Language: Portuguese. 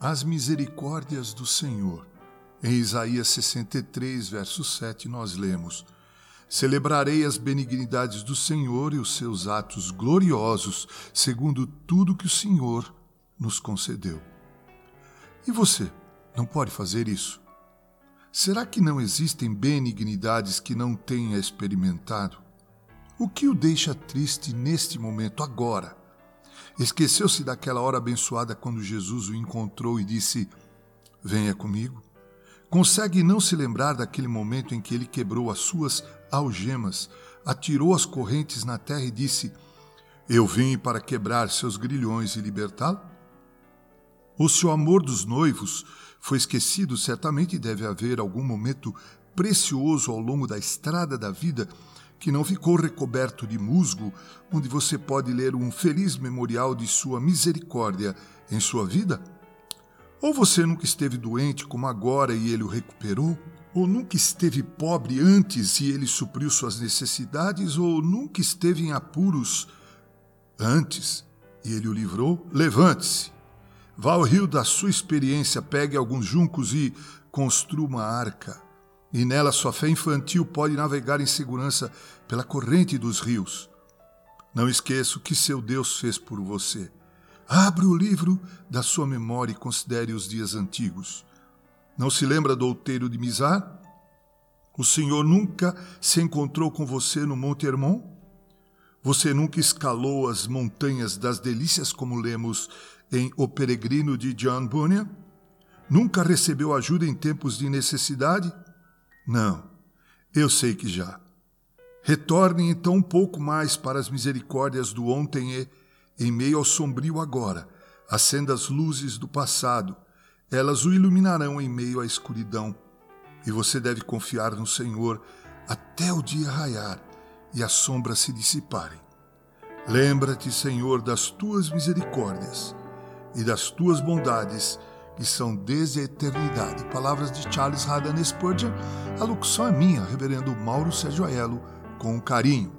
as misericórdias do Senhor. Em Isaías 63, verso 7, nós lemos: Celebrarei as benignidades do Senhor e os seus atos gloriosos, segundo tudo que o Senhor nos concedeu. E você não pode fazer isso? Será que não existem benignidades que não tenha experimentado? O que o deixa triste neste momento, agora? Esqueceu-se daquela hora abençoada quando Jesus o encontrou e disse: Venha comigo? Consegue não se lembrar daquele momento em que ele quebrou as suas algemas, atirou as correntes na terra e disse: Eu vim para quebrar seus grilhões e libertá-lo? O seu amor dos noivos foi esquecido, certamente deve haver algum momento precioso ao longo da estrada da vida que não ficou recoberto de musgo, onde você pode ler um feliz memorial de sua misericórdia em sua vida? Ou você nunca esteve doente como agora e ele o recuperou? Ou nunca esteve pobre antes e ele supriu suas necessidades? Ou nunca esteve em apuros antes e ele o livrou? Levante-se Vá ao rio da sua experiência, pegue alguns juncos e construa uma arca. E nela sua fé infantil pode navegar em segurança pela corrente dos rios. Não esqueça o que seu Deus fez por você. Abra o livro da sua memória e considere os dias antigos. Não se lembra do outeiro de Mizar? O Senhor nunca se encontrou com você no Monte Hermon? Você nunca escalou as montanhas das delícias como lemos em O Peregrino de John Bunyan? Nunca recebeu ajuda em tempos de necessidade? Não, eu sei que já. Retorne então um pouco mais para as misericórdias do ontem e, em meio ao sombrio agora, acenda as luzes do passado. Elas o iluminarão em meio à escuridão. E você deve confiar no Senhor até o dia raiar e as sombras se dissiparem. Lembra-te, Senhor, das tuas misericórdias e das tuas bondades, que são desde a eternidade. Palavras de Charles Haddon Spurgeon. A locução é minha, reverendo Mauro Sérgio Aiello, com carinho.